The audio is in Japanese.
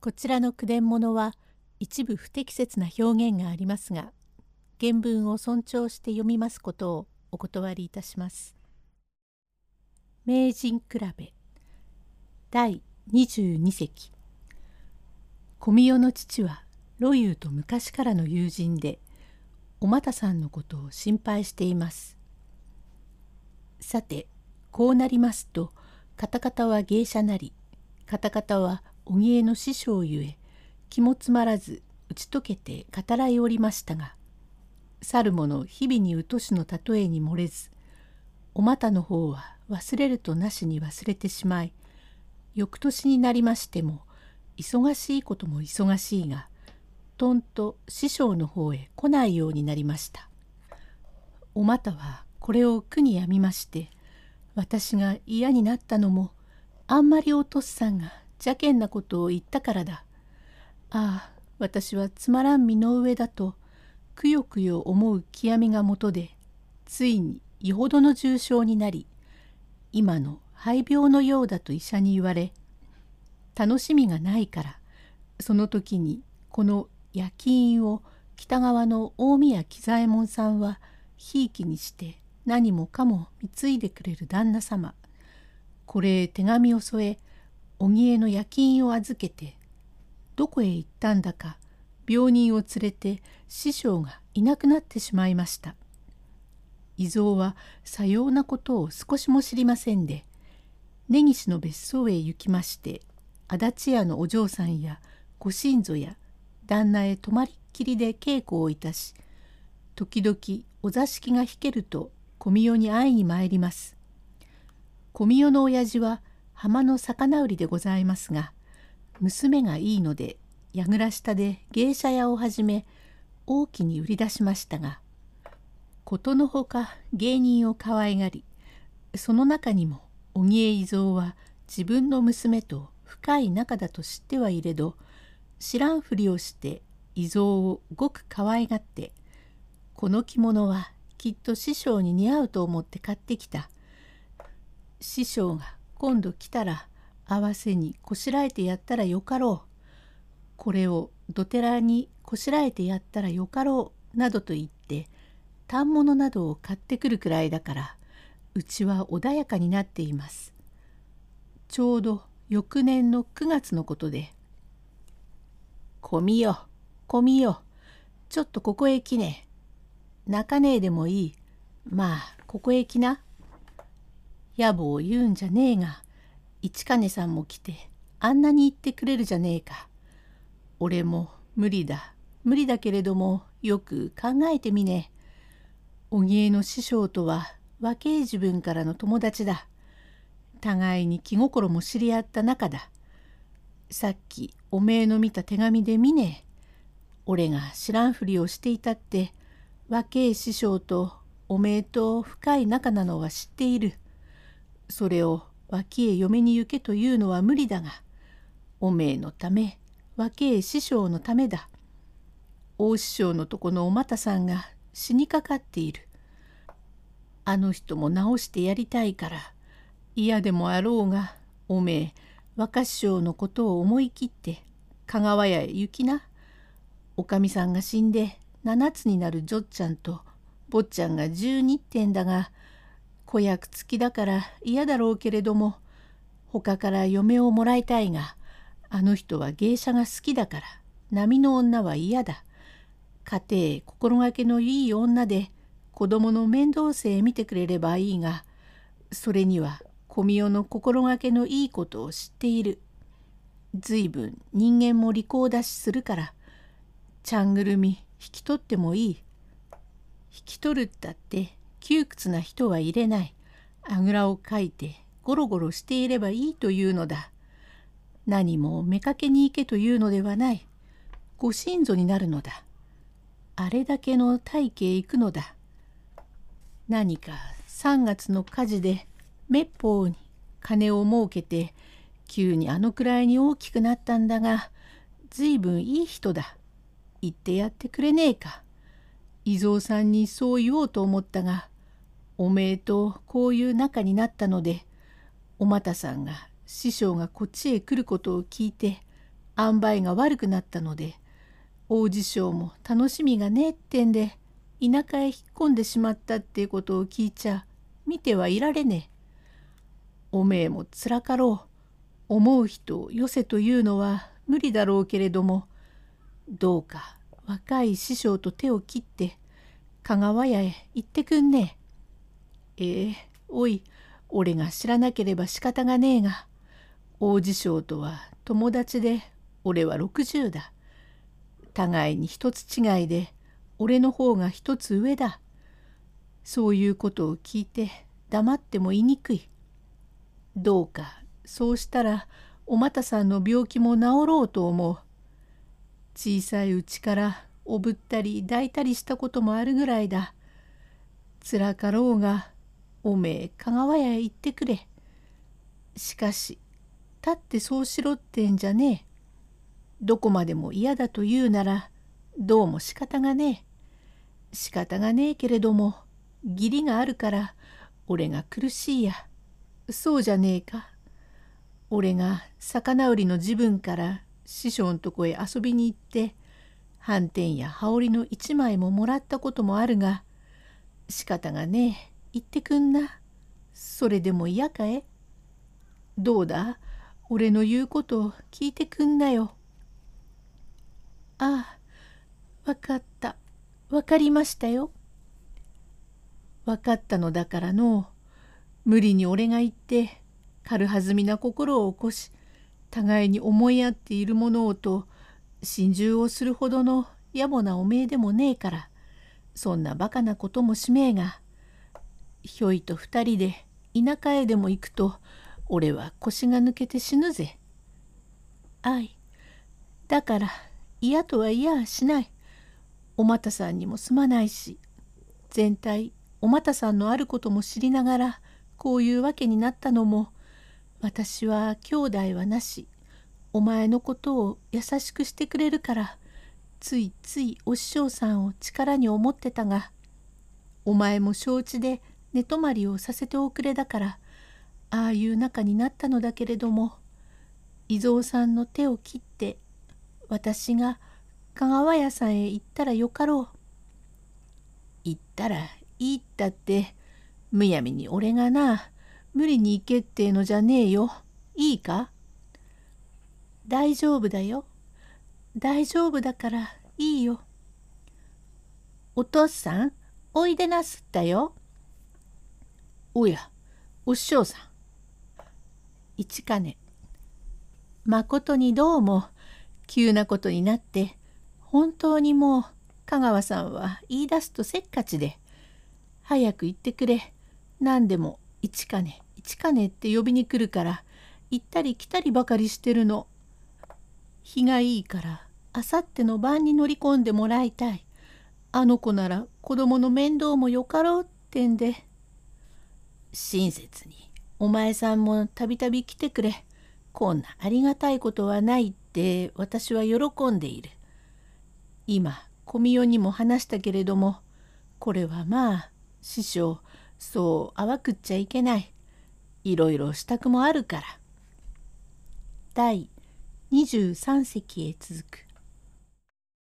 こちらの句伝物は一部不適切な表現がありますが原文を尊重して読みますことをお断りいたします。名人比べ第22席小宮の父はロユーと昔からの友人でお又さんのことを心配しています。さてこうなりますとカタカタは芸者なりカタカタは荻江の師匠ゆえ気もつまらず打ち解けて語らいおりましたが去る者日々にうとしの例えに漏れずお股の方は忘れるとなしに忘れてしまい翌年になりましても忙しいことも忙しいがとんと師匠の方へ来ないようになりました。お股はこれを苦にやみまして私が嫌になったのもあんまりおとっさんが邪険なことを言ったからだ。ああ、私はつまらん身の上だと、くよくよ思う極みがもとで、ついによほどの重症になり、今の肺病のようだと医者に言われ、楽しみがないから、その時にこの夜勤を北側の大宮喜左衛門さんはひいきにして何もかも貢いでくれる旦那様これ手紙を添え荻江の夜勤を預けてどこへ行ったんだか病人を連れて師匠がいなくなってしまいました。伊蔵はさようなことを少しも知りませんで根岸の別荘へ行きまして足立屋のお嬢さんやご親族や旦那へ泊まりっきりで稽古をいたし時々お座敷が引けると小宮に会いに参ります。小宮の親父は浜の魚売りでございますが娘がいいので櫓下で芸者屋を始め大きに売り出しましたがことのほか芸人を可愛がりその中にも荻江伊蔵は自分の娘と深い仲だと知ってはいれど知らんふりをして伊蔵をごく可愛がってこの着物はきっと師匠に似合うと思って買ってきた。師匠が今度来たら合わせにこしらえてやったらよかろう。これをどてらにこしらえてやったらよかろう。などと言って反物などを買ってくるくらいだからうちは穏やかになっています。ちょうど翌年の9月のことで「こみよこみよちょっとここへ来ね泣かねえでもいいまあここへ来な」野暮を言うんじゃねえが市金さんも来てあんなに言ってくれるじゃねえか。俺も無理だ無理だけれどもよく考えてみね。荻江の師匠とは若え自分からの友達だ。互いに気心も知り合った仲だ。さっきおめえの見た手紙で見ねえ。俺が知らんふりをしていたって若え師匠とおめえと深い仲なのは知っている。それを脇へ嫁に行けというのは無理だがおめえのため若え師匠のためだ。大師匠のとこのお又さんが死にかかっている。あの人も直してやりたいから嫌でもあろうがおめえ若師匠のことを思い切って香川屋へ行きな。おかみさんが死んで7つになる嬢ちゃんと坊ちゃんが12点だが子役付きだから嫌だろうけれども他から嫁をもらいたいがあの人は芸者が好きだから波の女は嫌だ。家庭心がけのいい女で子供の面倒せ見てくれればいいがそれには小宮の心がけのいいことを知っている。ずいぶん人間も利口だしするからちゃんぐるみ引き取ってもいい。引き取るったって窮屈な人は入れない。あぐらをかいてゴロゴロしていればいいというのだ。何も妾に行けというのではない。ご親族になるのだ。あれだけの大家へ行くのだ。何か3月の火事で滅法に金を儲けて急にあのくらいに大きくなったんだが随分いい人だ。言ってやってくれねえか。伊蔵さんにそう言おうと思ったがおめえとこういう仲になったのでお又さんが師匠がこっちへ来ることを聞いて塩梅が悪くなったので王子賞も楽しみがねえってんで田舎へ引っ込んでしまったっていうことを聞いちゃ見てはいられねえ。おめえもつらかろう思う人をよせというのは無理だろうけれどもどうか若い師匠と手を切って香川屋へ行ってくんねえ。ええおい俺が知らなければ仕方がねえが王子将とは友達で俺は60だ。互いに一つ違いで俺の方が一つ上だ。そういうことを聞いて黙っても言いにくい。どうかそうしたらお又さんの病気も治ろうと思う。小さいうちからおぶったり抱いたりしたこともあるぐらいだ。つらかろうがおめえ香川屋へ行ってくれ。しかし立ってそうしろってんじゃねえ。どこまでも嫌だと言うならどうも仕方がねえ。仕方がねえけれども義理があるから俺が苦しいや。そうじゃねえか。俺が魚売りの自分から師匠のとこへ遊びに行って斑点や羽織の一枚ももらったこともあるが仕方がねえ言ってくんな。それでも嫌かえどうだ？俺の言うことを聞いてくんなよ。ああ、わかった。わかりましたよ。わかったのだからの無理に俺が言って軽はずみな心を起こし互いに思い合っているものをと心中をするほどの野暮なおめえでもねえからそんなバカなこともしめえがひょいと二人で田舎へでも行くと俺は腰が抜けて死ぬぜ。あいだから嫌とは嫌はしない。お又さんにもすまないし全体お又さんのあることも知りながらこういうわけになったのも私は兄弟はなしお前のことを優しくしてくれるからついついお師匠さんを力に思ってたがお前も承知で寝泊まりをさせておくれだからああいう仲になったのだけれども伊蔵さんの手を切って私が香川屋さんへ行ったらよかろう。行ったらいいったってむやみに俺がな無理に行けってのじゃねえよ。いいか？大丈夫だよ。大丈夫だからいいよ。お父さんおいでなすったよ。おやお師匠さん。一金まことにどうも急なことになって本当にもう香川さんは言い出すとせっかちで早く行ってくれ何でも一金一金って呼びに来るから行ったり来たりばかりしてるの。日がいいからあさっての晩に乗り込んでもらいたい。あの子なら子供の面倒もよかろうってんで。親切にお前さんもたびたび来てくれ。こんなありがたいことはないって私は喜んでいる。今小宮代にも話したけれどもこれはまあ師匠そう淡くっちゃいけない。いろいろ支度もあるから。第23席へ続く。